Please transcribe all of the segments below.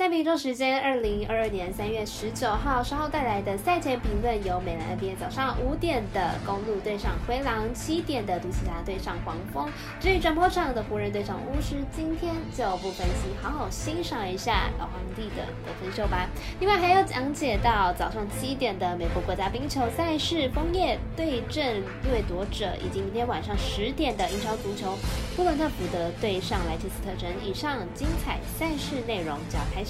赛评中时间，二零二二年三月十九号，稍后带来的赛前评论有：美兰 NBA 早上五点的公路对上灰狼，七点的独行侠对上黄蜂。至于转播场的湖人对上巫师，今天就不分析，好好欣赏一下老皇帝的得分秀吧。另外还要讲解到早上七点的美国国家冰球赛事，枫叶对阵掠夺者，以及明天晚上十点的英超足球，布伦特福德对上莱切斯特城。以上精彩赛事内容就要开始。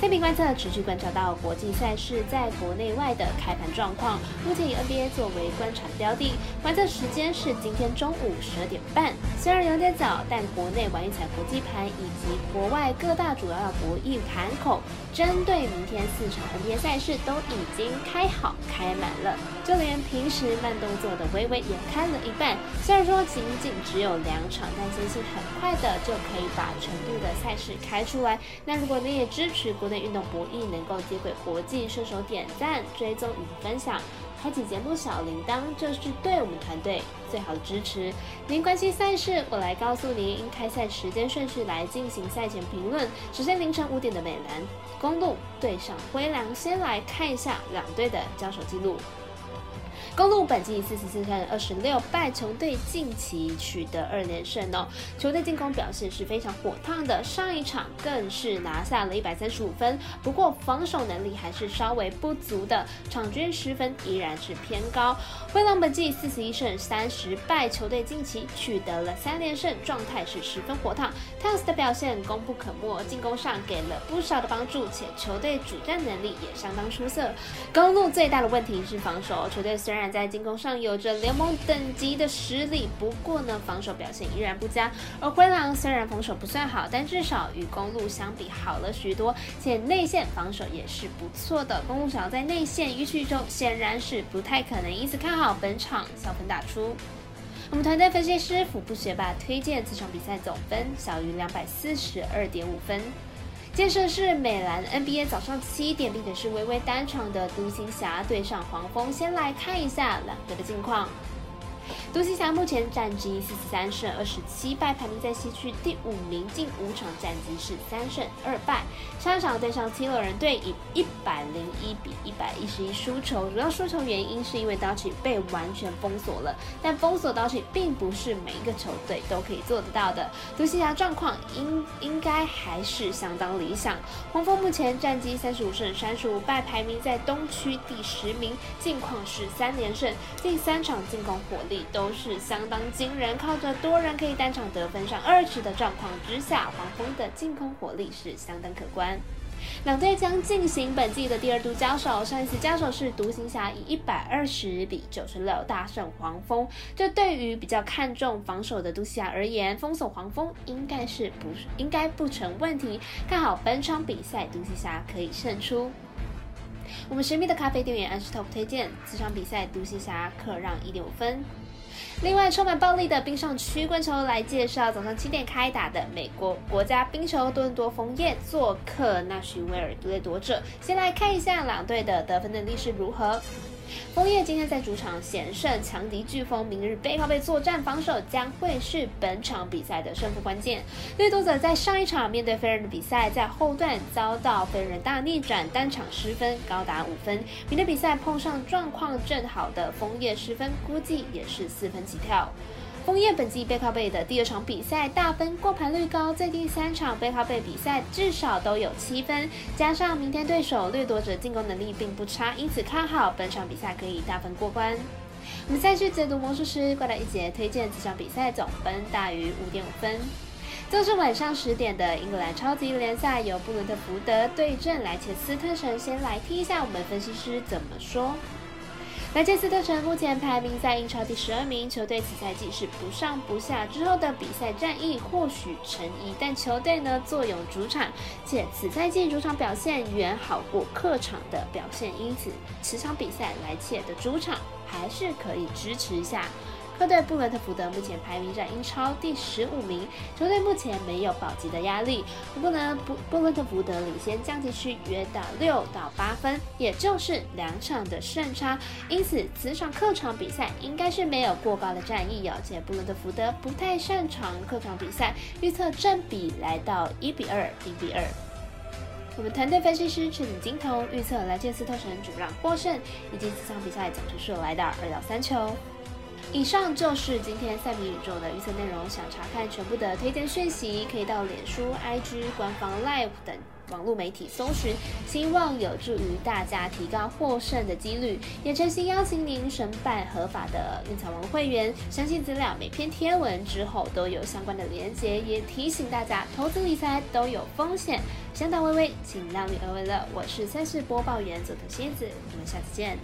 赛评观测持续观察到国际赛事在国内外的开盘状况，目前以 NBA 作为观察标的，观测时间是今天中午十二点半。虽然有点早，但国内玩一彩国际盘以及国外各大主要的博弈盘口，针对明天四场 NBA 赛事都已经开好开满了，就连平时慢动作的微微也开了一半。虽然说仅仅只有两场，但相信很快的就可以把成都的赛事开出来。那如果你也支持国内运动博弈能够接轨国际，顺手点赞、追踪与分享，开启节目小铃铛，这是对我们团队最好的支持。您关心赛事，我来告诉您开赛时间顺序来进行赛前评论。首先凌晨五点的美兰公路对上灰狼，先来看一下两队的交手记录。公路本季四十四胜二十六败，球队近期取得二连胜哦。球队进攻表现是非常火烫的，上一场更是拿下了一百三十五分。不过防守能力还是稍微不足的，场均失分依然是偏高。灰狼本季四十一胜三十败，球队近期取得了三连胜，状态是十分火烫。Towns 的表现功不可没，进攻上给了不少的帮助，且球队主战能力也相当出色。公路最大的问题是防守，球队虽然在进攻上有着联盟等级的实力，不过呢，防守表现依然不佳。而灰狼虽然防守不算好，但至少与公路相比好了许多，且内线防守也是不错的。公路想要在内线予取予求，显然是不太可能，因此看好本场小分打出。我们团队分析师腹部学霸推荐这场比赛总分小于两百四十二点五分。建设是美兰 NBA 早上七点，并且是微微单场的独行侠对上黄蜂。先来看一下两队的近况。独行侠目前战绩四十三胜二十七败，排名在西区第五名，近五场战绩是三胜二败。上一场对上七六人队以一百零一比一百一十一输球，主要输球原因是因为刀奇被完全封锁了，但封锁刀奇并不是每一个球队都可以做得到的。独行侠状况应应该还是相当理想。黄蜂目前战绩三十五胜三十五败，排名在东区第十名，近况是三连胜，近三场进攻火力都。是相当惊人，靠着多人可以单场得分上二十的状况之下，黄蜂的进攻火力是相当可观。两队将进行本季的第二度交手，上一次交手是独行侠以一百二十比九十六大胜黄蜂。这对于比较看重防守的独行侠而言，封锁黄蜂应该是不应该不成问题。看好本场比赛，独行侠可以胜出。我们神秘的咖啡店员安石 top 推荐，这场比赛独行侠客让一点五分。另外，充满暴力的冰上曲棍球来介绍早上七点开打的美国国家冰球多伦多枫叶做客纳什维尔掠夺者。先来看一下两队的得分能力是如何。枫叶今天在主场险胜强敌飓风，明日背靠背作战防守将会是本场比赛的胜负关键。掠夺者在上一场面对飞人的比赛，在后段遭到飞人大逆转，单场失分高达五分。明天比赛碰上状况正好的枫叶，失分估计也是四分起跳。枫叶本季背靠背的第二场比赛大分过盘率高，最近三场背靠背比赛至少都有七分，加上明天对手掠夺者进攻能力并不差，因此看好本场比赛可以大分过关。我们再去解读魔术师过来一节，推荐这场比赛总分大于五点五分。就是晚上十点的英格兰超级联赛，由布伦特福德对阵莱切斯特城，先来听一下我们分析师怎么说。莱切斯特城目前排名在英超第十二名，球队此赛季是不上不下。之后的比赛战役或许成疑，但球队呢坐拥主场，且此赛季主场表现远好过客场的表现，因此此场比赛莱切的主场还是可以支持一下。客队布伦特福德目前排名在英超第十五名，球队目前没有保级的压力。不过呢，布布伦特福德领先降级区约到六到八分，也就是两场的胜差。因此，此场客场比赛应该是没有过高的战意，而且布伦特福德不太擅长客场比赛，预测正比来到一比二，零比二。我们团队分析师赤井金童预测莱切斯特城主让获胜，以及此场比赛总数来到二到三球。以上就是今天赛米宇宙的预测内容。想查看全部的推荐讯息，可以到脸书、IG、官方 Live 等网络媒体搜寻，希望有助于大家提高获胜的几率。也诚心邀请您申办合法的运彩王会员，详细资料每篇贴文之后都有相关的连结。也提醒大家，投资理财都有风险，想打微微，请量力而为了。我是赛事播报员佐藤蝎子，我们下次见。